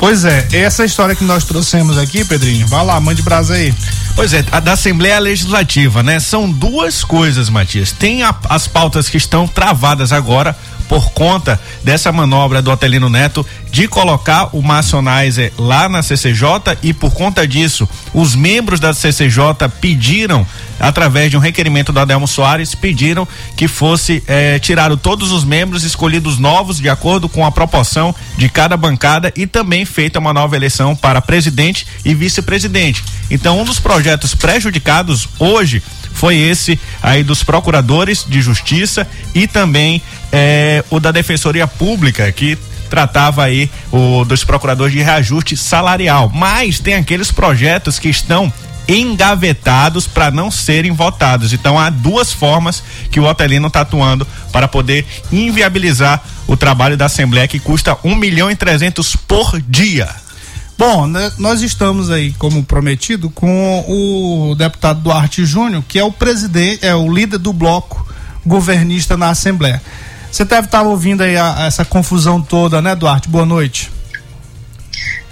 Pois é, essa história que nós trouxemos aqui, Pedrinho. Vai lá, mande brasa aí. Pois é, a da Assembleia Legislativa, né? São duas coisas, Matias. Tem a- as pautas que estão travadas agora por conta dessa manobra do Otelino Neto de colocar o Massonizer lá na CCJ e por conta disso, os membros da CCJ pediram através de um requerimento do Adelmo Soares, pediram que fosse eh, tirado todos os membros escolhidos novos de acordo com a proporção de cada bancada e também feita uma nova eleição para presidente e vice-presidente. Então, um dos projetos prejudicados hoje foi esse aí dos procuradores de justiça e também eh, o da Defensoria Pública, que tratava aí o dos procuradores de reajuste salarial. Mas tem aqueles projetos que estão engavetados para não serem votados. Então há duas formas que o Otelino está atuando para poder inviabilizar o trabalho da Assembleia que custa um milhão e trezentos por dia. Bom, né, nós estamos aí, como prometido, com o deputado Duarte Júnior, que é o presidente, é o líder do bloco governista na Assembleia. Você deve estar ouvindo aí a- essa confusão toda, né, Duarte? Boa noite.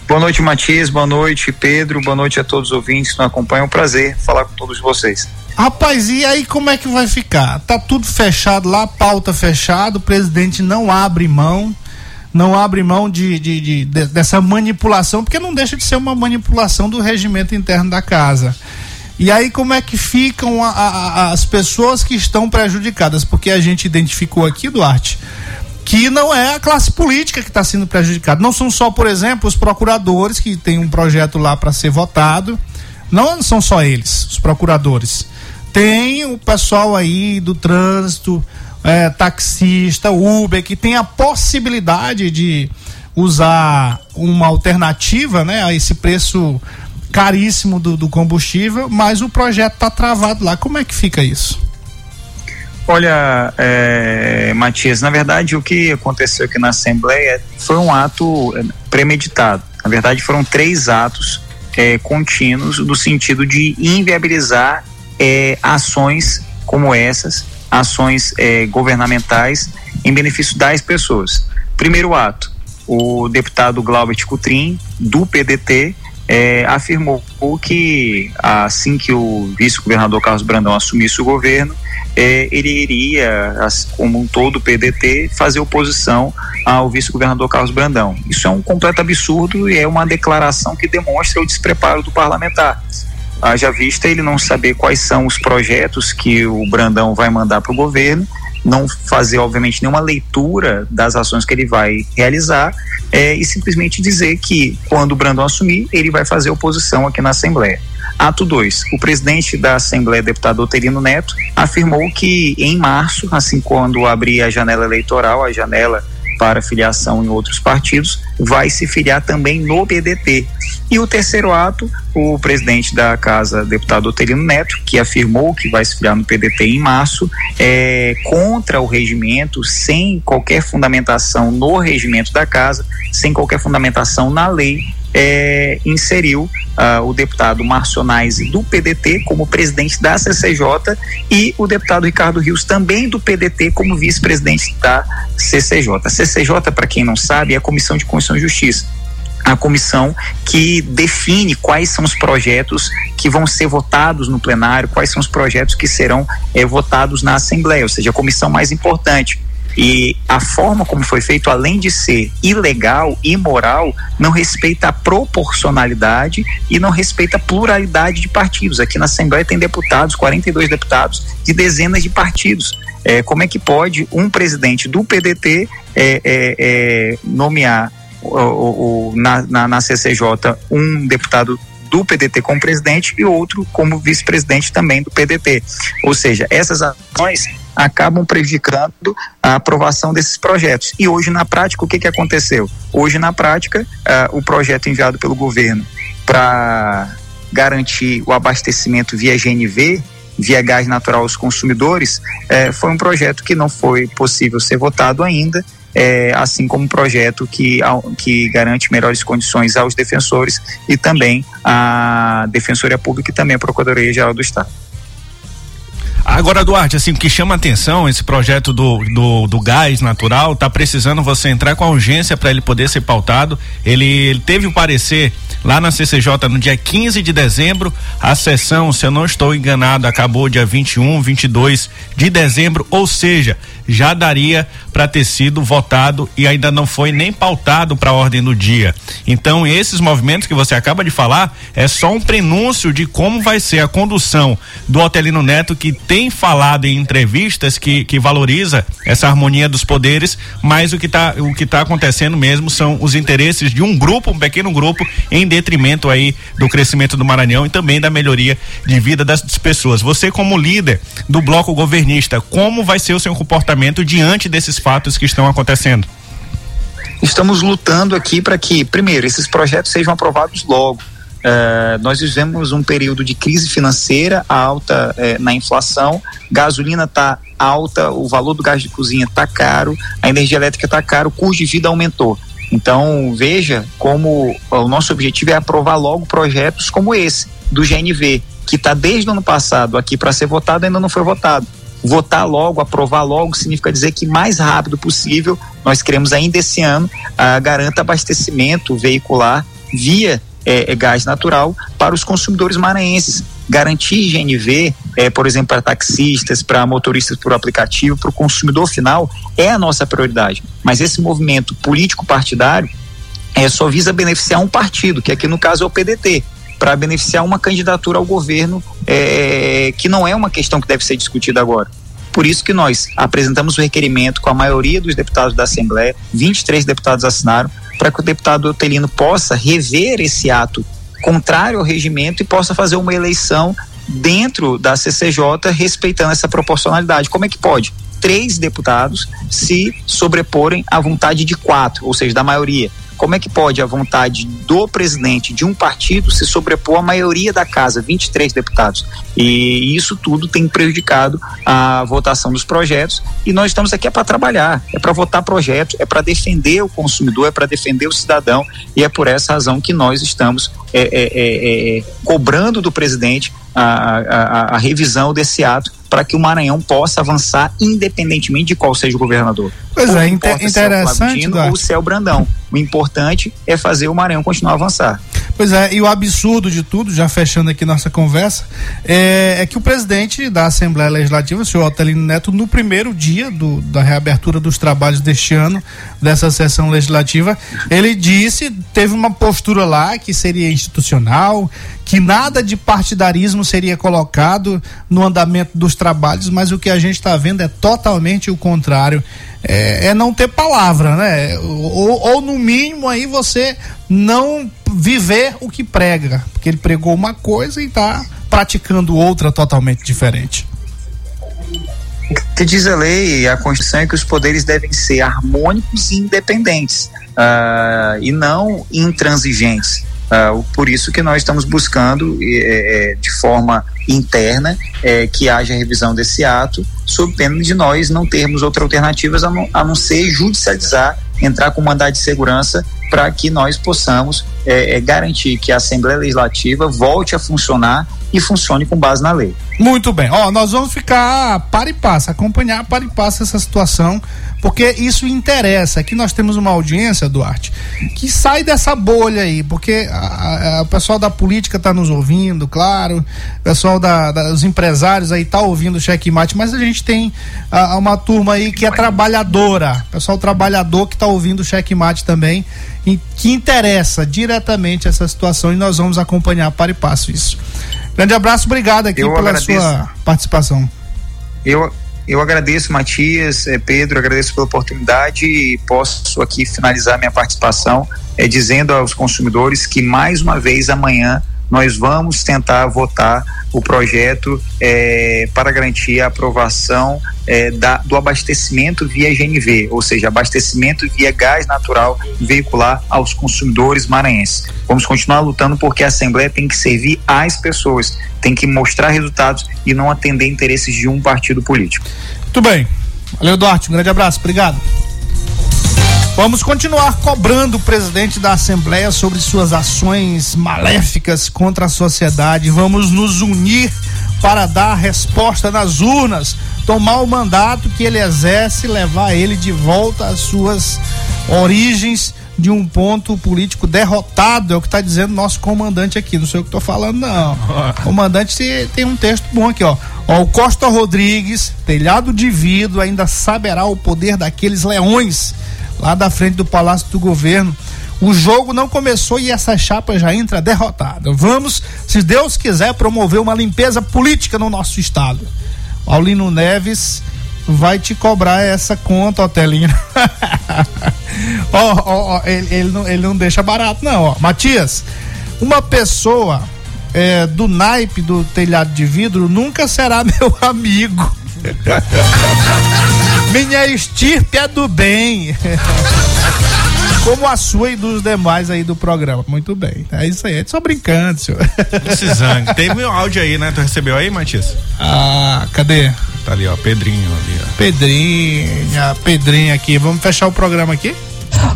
Boa noite, Matias. Boa noite, Pedro. Boa noite a todos os ouvintes que nos acompanham. É um prazer falar com todos vocês. Rapaz, e aí como é que vai ficar? Tá tudo fechado lá, pauta fechada, o presidente não abre mão, não abre mão de, de- de- de- dessa manipulação, porque não deixa de ser uma manipulação do regimento interno da casa. E aí como é que ficam a- a- as pessoas que estão prejudicadas? Porque a gente identificou aqui, Duarte, que não é a classe política que está sendo prejudicada. Não são só, por exemplo, os procuradores que tem um projeto lá para ser votado. Não são só eles, os procuradores. Tem o pessoal aí do trânsito, é, taxista, Uber, que tem a possibilidade de usar uma alternativa, né, a esse preço caríssimo do, do combustível, mas o projeto está travado lá. Como é que fica isso? Olha, é, Matias, na verdade o que aconteceu aqui na Assembleia foi um ato é, premeditado. Na verdade foram três atos é, contínuos no sentido de inviabilizar é, ações como essas, ações é, governamentais em benefício das pessoas. Primeiro ato, o deputado Glaubert Cutrim, do PDT, é, afirmou que assim que o vice-governador Carlos Brandão assumisse o governo, é, ele iria, como um todo o PDT, fazer oposição ao vice-governador Carlos Brandão. Isso é um completo absurdo e é uma declaração que demonstra o despreparo do parlamentar. Haja vista ele não saber quais são os projetos que o Brandão vai mandar para o governo, não fazer, obviamente, nenhuma leitura das ações que ele vai realizar é, e simplesmente dizer que, quando o Brandão assumir, ele vai fazer oposição aqui na Assembleia. Ato 2. O presidente da Assembleia, deputado Oterino Neto, afirmou que em março, assim quando abrir a janela eleitoral, a janela para filiação em outros partidos, vai se filiar também no PDT. E o terceiro ato, o presidente da casa, deputado Oterino Neto, que afirmou que vai se filiar no PDT em março, é, contra o regimento, sem qualquer fundamentação no regimento da casa, sem qualquer fundamentação na lei, é, inseriu uh, o deputado Marcionais do PDT como presidente da CCJ e o deputado Ricardo Rios também do PDT como vice-presidente da CCJ. CCJ, para quem não sabe, é a Comissão de Constituição e Justiça a comissão que define quais são os projetos que vão ser votados no plenário, quais são os projetos que serão eh, votados na Assembleia, ou seja, a comissão mais importante. E a forma como foi feito, além de ser ilegal, imoral, não respeita a proporcionalidade e não respeita a pluralidade de partidos. Aqui na Assembleia tem deputados, 42 deputados, de dezenas de partidos. É, como é que pode um presidente do PDT é, é, é, nomear o, o, na, na, na CCJ um deputado do PDT como presidente e outro como vice-presidente também do PDT. Ou seja, essas ações acabam prejudicando a aprovação desses projetos. E hoje, na prática, o que, que aconteceu? Hoje, na prática, uh, o projeto enviado pelo governo para garantir o abastecimento via GNV, via gás natural aos consumidores, eh, foi um projeto que não foi possível ser votado ainda é, assim como um projeto que, que garante melhores condições aos defensores e também a Defensoria Pública e também a Procuradoria Geral do Estado. Agora, Duarte, assim, o que chama atenção, esse projeto do, do, do gás natural, tá precisando você entrar com a urgência para ele poder ser pautado. Ele, ele teve o parecer lá na CCJ no dia 15 de dezembro. A sessão, se eu não estou enganado, acabou dia 21, 22 de dezembro, ou seja, já daria para ter sido votado e ainda não foi nem pautado para a ordem do dia. Então, esses movimentos que você acaba de falar é só um prenúncio de como vai ser a condução do Otelino Neto, que tem falado em entrevistas que, que valoriza essa harmonia dos poderes, mas o que está o que tá acontecendo mesmo são os interesses de um grupo, um pequeno grupo, em detrimento aí do crescimento do Maranhão e também da melhoria de vida das pessoas. Você, como líder do bloco governista, como vai ser o seu comportamento diante desses fatos que estão acontecendo? Estamos lutando aqui para que, primeiro, esses projetos sejam aprovados logo. Uh, nós vivemos um período de crise financeira alta uh, na inflação, gasolina está alta, o valor do gás de cozinha está caro, a energia elétrica está caro, o custo de vida aumentou. Então veja como o nosso objetivo é aprovar logo projetos como esse do GNV, que está desde o ano passado aqui para ser votado ainda não foi votado votar logo, aprovar logo, significa dizer que mais rápido possível, nós queremos ainda esse ano, uh, garanta abastecimento veicular via é, é, gás natural para os consumidores maranhenses. Garantir GNV, é, por exemplo, para taxistas, para motoristas por aplicativo, para o consumidor final, é a nossa prioridade. Mas esse movimento político-partidário é, só visa beneficiar um partido, que aqui no caso é o PDT para beneficiar uma candidatura ao governo é, que não é uma questão que deve ser discutida agora. Por isso que nós apresentamos o requerimento com a maioria dos deputados da Assembleia, 23 deputados assinaram, para que o deputado Otelino possa rever esse ato contrário ao regimento e possa fazer uma eleição dentro da CCJ respeitando essa proporcionalidade. Como é que pode? Três deputados se sobreporem à vontade de quatro, ou seja, da maioria Como é que pode a vontade do presidente de um partido se sobrepor à maioria da casa, 23 deputados? E isso tudo tem prejudicado a votação dos projetos e nós estamos aqui é para trabalhar, é para votar projetos, é para defender o consumidor, é para defender o cidadão e é por essa razão que nós estamos é, é, é, é cobrando do presidente a, a, a revisão desse ato para que o Maranhão possa avançar independentemente de qual seja o governador. Pois é, inter interessante. Se é ou se é o Brandão. O importante é fazer o Maranhão continuar a avançar. Pois é, e o absurdo de tudo, já fechando aqui nossa conversa, é, é que o presidente da Assembleia Legislativa, o senhor Otelino Neto, no primeiro dia do, da reabertura dos trabalhos deste ano, dessa sessão legislativa, ele disse, teve uma postura lá que seria institucional, que nada de partidarismo seria colocado no andamento dos trabalhos, mas o que a gente está vendo é totalmente o contrário. É, é, não ter palavra, né? Ou, ou, no mínimo aí você não viver o que prega, porque ele pregou uma coisa e está praticando outra totalmente diferente. O que diz a lei e a Constituição é que os poderes devem ser harmônicos e independentes uh, e não intransigentes. Uh, por isso que nós estamos buscando é, de forma interna é, que haja revisão desse ato, sob pena de nós não termos outras alternativas a não, a não ser judicializar, entrar com mandado de segurança para que nós possamos é, é, garantir que a Assembleia Legislativa volte a funcionar e funcione com base na lei. Muito bem. Ó, nós vamos ficar para e passo, acompanhar para e passo essa situação, porque isso interessa. Aqui nós temos uma audiência, Duarte, que sai dessa bolha aí, porque a, a, o pessoal da política está nos ouvindo, claro, o pessoal da, da, dos empresários aí tá ouvindo o checkmate, mas a gente tem a, uma turma aí que é trabalhadora, pessoal trabalhador que está ouvindo o checkmate também, e que interessa diretamente essa situação e nós vamos acompanhar para e passo isso. Grande abraço, obrigado aqui eu pela agradeço. sua participação. Eu, eu agradeço, Matias, eh, Pedro, agradeço pela oportunidade e posso aqui finalizar minha participação é dizendo aos consumidores que mais uma vez amanhã nós vamos tentar votar o projeto é, para garantir a aprovação é, da, do abastecimento via GNV, ou seja, abastecimento via gás natural veicular aos consumidores maranhenses. Vamos continuar lutando porque a Assembleia tem que servir às pessoas, tem que mostrar resultados e não atender interesses de um partido político. Muito bem. Valeu, Duarte. Um grande abraço. Obrigado. Vamos continuar cobrando o presidente da Assembleia sobre suas ações maléficas contra a sociedade. Vamos nos unir para dar resposta nas urnas, tomar o mandato que ele exerce e levar ele de volta às suas origens de um ponto político derrotado, é o que está dizendo nosso comandante aqui. Não sei o que estou falando, não. Comandante tem um texto bom aqui, ó. ó. O Costa Rodrigues, telhado de vidro, ainda saberá o poder daqueles leões lá da frente do Palácio do Governo. O jogo não começou e essa chapa já entra derrotada. Vamos, se Deus quiser, promover uma limpeza política no nosso estado. Paulino Neves vai te cobrar essa conta, Otelino. Ó, ele, ele, não, ele não deixa barato, não. Matias, uma pessoa é, do naipe do telhado de vidro nunca será meu amigo. Minha estirpe é do bem. Como a sua e dos demais aí do programa. Muito bem. É isso aí. É só brincando, senhor. Precisando. Tem meu áudio aí, né? Tu recebeu aí, Matias? Ah, cadê? Tá ali, ó. Pedrinho ali, ó. Pedrinha, Pedrinho aqui. Vamos fechar o programa aqui?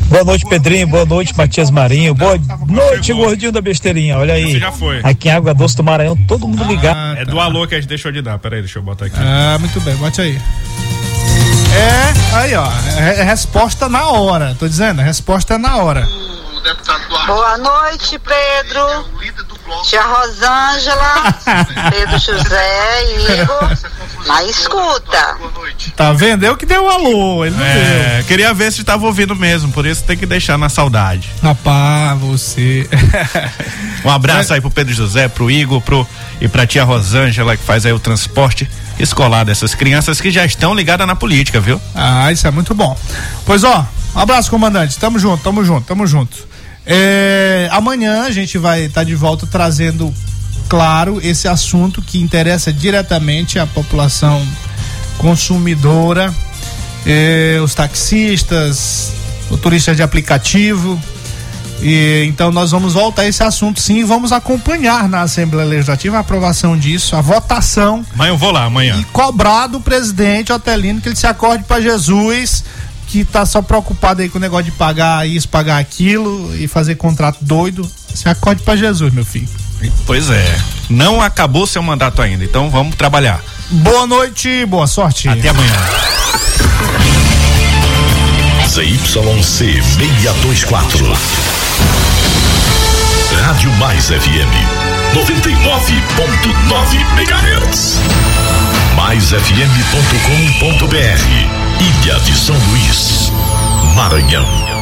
Boa noite, Pedrinho. Boa noite, Matias Marinho. Boa noite, gordinho da besteirinha. Olha aí. já foi. Aqui em Água Doce do Maranhão, todo mundo ligado. Ah, é do alô que a gente deixou de dar. Peraí, deixa eu botar aqui. Ah, muito bem. Bote aí. É, aí ó, é, é resposta na hora, tô dizendo, a resposta é na hora. Boa noite, Pedro. Tia Rosângela, Pedro José e Igor. Na escuta. Tá vendo? Eu que dei o um alô, ele não é, deu. Queria ver se tava ouvindo mesmo, por isso tem que deixar na saudade. Rapaz, você. um abraço é. aí pro Pedro José, pro Igor, pro e pra tia Rosângela que faz aí o transporte escolar dessas crianças que já estão ligadas na política, viu? Ah, isso é muito bom. Pois ó, um abraço, comandante. Tamo junto, tamo junto, tamo junto. É, amanhã a gente vai estar tá de volta trazendo, claro, esse assunto que interessa diretamente à população consumidora, é, os taxistas, motoristas de aplicativo, E, então nós vamos voltar a esse assunto sim e vamos acompanhar na Assembleia Legislativa a aprovação disso, a votação. Amanhã eu vou lá, amanhã. E cobrar do presidente Otelino que ele se acorde para Jesus, que tá só preocupado aí com o negócio de pagar isso, pagar aquilo e fazer contrato doido. Se acorde para Jesus, meu filho. Pois é. Não acabou seu mandato ainda, então vamos trabalhar. Boa noite, boa sorte. Até amanhã. ZYC 624. Rádio Mais FM 99.9 MHz. MaisFM.com.br. Ilha de São Luís, Maranhão.